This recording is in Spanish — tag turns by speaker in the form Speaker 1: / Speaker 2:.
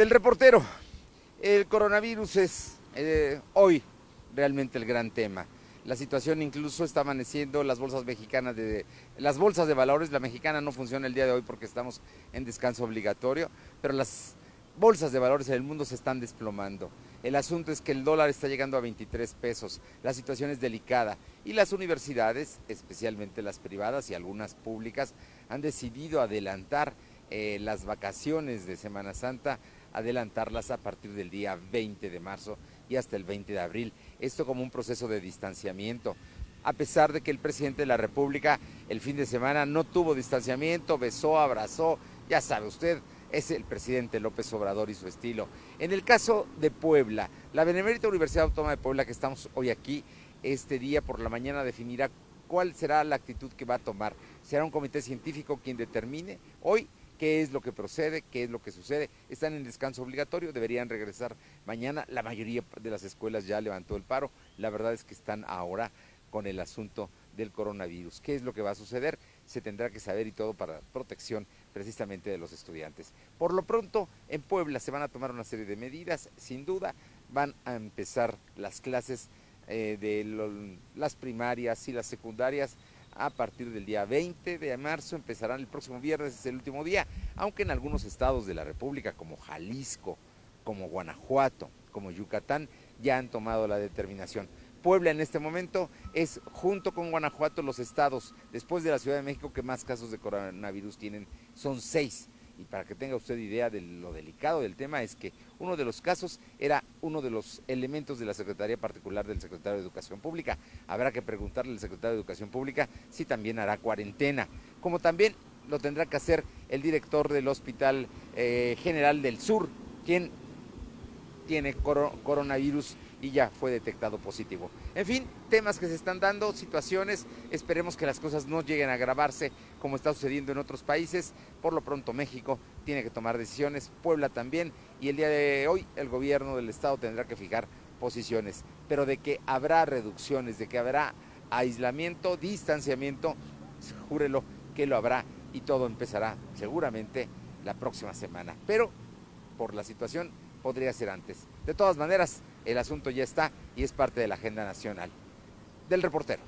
Speaker 1: Del reportero, el coronavirus es eh, hoy realmente el gran tema. La situación incluso está amaneciendo las bolsas mexicanas de las bolsas de valores, la mexicana no funciona el día de hoy porque estamos en descanso obligatorio, pero las bolsas de valores en el mundo se están desplomando. El asunto es que el dólar está llegando a 23 pesos, la situación es delicada y las universidades, especialmente las privadas y algunas públicas, han decidido adelantar eh, las vacaciones de Semana Santa, adelantarlas a partir del día 20 de marzo y hasta el 20 de abril. Esto como un proceso de distanciamiento. A pesar de que el presidente de la República el fin de semana no tuvo distanciamiento, besó, abrazó, ya sabe usted, es el presidente López Obrador y su estilo. En el caso de Puebla, la Benemérita Universidad Autónoma de Puebla, que estamos hoy aquí, este día por la mañana definirá cuál será la actitud que va a tomar. Será un comité científico quien determine hoy qué es lo que procede, qué es lo que sucede. Están en descanso obligatorio, deberían regresar mañana. La mayoría de las escuelas ya levantó el paro. La verdad es que están ahora con el asunto del coronavirus. ¿Qué es lo que va a suceder? Se tendrá que saber y todo para protección precisamente de los estudiantes. Por lo pronto, en Puebla se van a tomar una serie de medidas, sin duda, van a empezar las clases eh, de las primarias y las secundarias a partir del día 20 de marzo, empezarán el próximo viernes, es el último día, aunque en algunos estados de la República, como Jalisco, como Guanajuato, como Yucatán, ya han tomado la determinación. Puebla en este momento es, junto con Guanajuato, los estados, después de la Ciudad de México, que más casos de coronavirus tienen, son seis. Y para que tenga usted idea de lo delicado del tema, es que uno de los casos era uno de los elementos de la Secretaría Particular del Secretario de Educación Pública. Habrá que preguntarle al Secretario de Educación Pública si también hará cuarentena, como también lo tendrá que hacer el director del Hospital eh, General del Sur, quien tiene coronavirus y ya fue detectado positivo. En fin, temas que se están dando, situaciones, esperemos que las cosas no lleguen a agravarse como está sucediendo en otros países. Por lo pronto México tiene que tomar decisiones, Puebla también, y el día de hoy el gobierno del estado tendrá que fijar posiciones, pero de que habrá reducciones, de que habrá aislamiento, distanciamiento, júrelo que lo habrá y todo empezará seguramente la próxima semana. Pero por la situación podría ser antes. De todas maneras, el asunto ya está y es parte de la agenda nacional. Del reportero.